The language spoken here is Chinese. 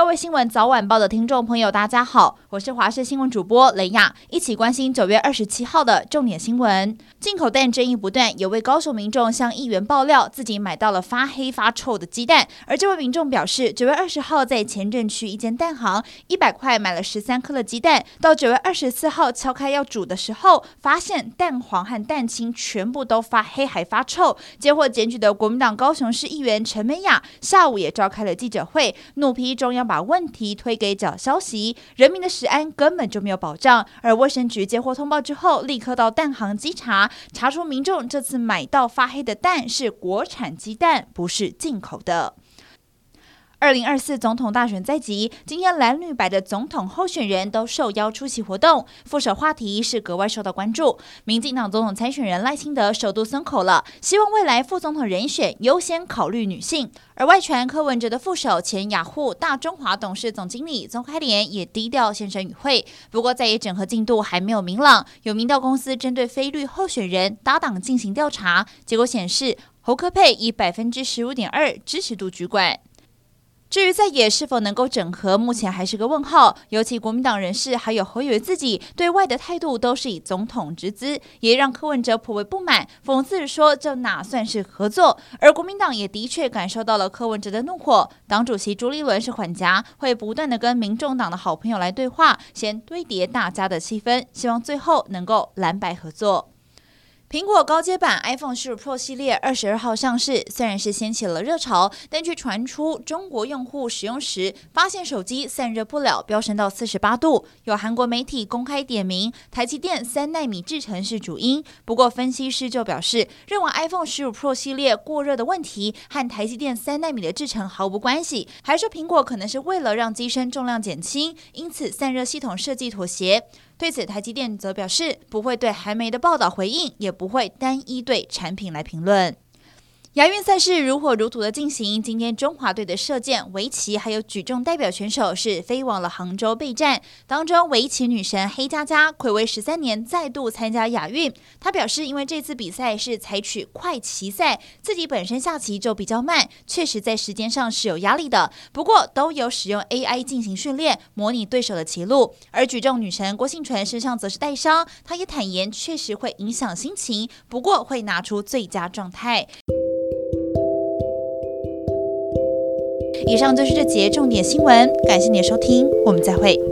各位新闻早晚报的听众朋友，大家好，我是华视新闻主播雷亚，一起关心九月二十七号的重点新闻。进口蛋争议不断，有位高雄民众向议员爆料，自己买到了发黑发臭的鸡蛋。而这位民众表示，九月二十号在前镇区一间蛋行，一百块买了十三颗的鸡蛋，到九月二十四号敲开要煮的时候，发现蛋黄和蛋清全部都发黑还发臭。接获检举的国民党高雄市议员陈美雅，下午也召开了记者会，怒批中央。把问题推给假消息，人民的食安根本就没有保障。而卫生局接获通报之后，立刻到蛋行稽查，查出民众这次买到发黑的蛋是国产鸡蛋，不是进口的。二零二四总统大选在即，今天蓝绿白的总统候选人都受邀出席活动，副手话题是格外受到关注。民进党总统参选人赖清德首度松口了，希望未来副总统人选优先考虑女性。而外传柯文哲的副手前雅虎大中华董事总经理宗开莲也低调现身与会。不过在野整合进度还没有明朗，有民调公司针对非绿候选人搭档进行调查，结果显示侯科佩以百分之十五点二支持度居冠。至于在野是否能够整合，目前还是个问号。尤其国民党人士还有侯友宜自己对外的态度都是以总统之姿，也让柯文哲颇为不满，讽刺说这哪算是合作？而国民党也的确感受到了柯文哲的怒火。党主席朱立伦是缓颊，会不断的跟民众党的好朋友来对话，先堆叠大家的气氛，希望最后能够蓝白合作。苹果高阶版 iPhone 15 Pro 系列二十二号上市，虽然是掀起了热潮，但却传出中国用户使用时发现手机散热不了，飙升到四十八度。有韩国媒体公开点名台积电三纳米制程是主因。不过分析师就表示，认为 iPhone 15 Pro 系列过热的问题和台积电三纳米的制程毫无关系，还说苹果可能是为了让机身重量减轻，因此散热系统设计妥协。对此，台积电则表示不会对韩媒的报道回应，也不会单一对产品来评论。亚运赛事如火如荼的进行，今天中华队的射箭、围棋还有举重代表选手是飞往了杭州备战。当中，围棋女神黑佳佳睽违十三年再度参加亚运。她表示，因为这次比赛是采取快棋赛，自己本身下棋就比较慢，确实在时间上是有压力的。不过，都有使用 AI 进行训练，模拟对手的棋路。而举重女神郭幸淳身上则是带伤，她也坦言确实会影响心情，不过会拿出最佳状态。以上就是这节重点新闻，感谢你的收听，我们再会。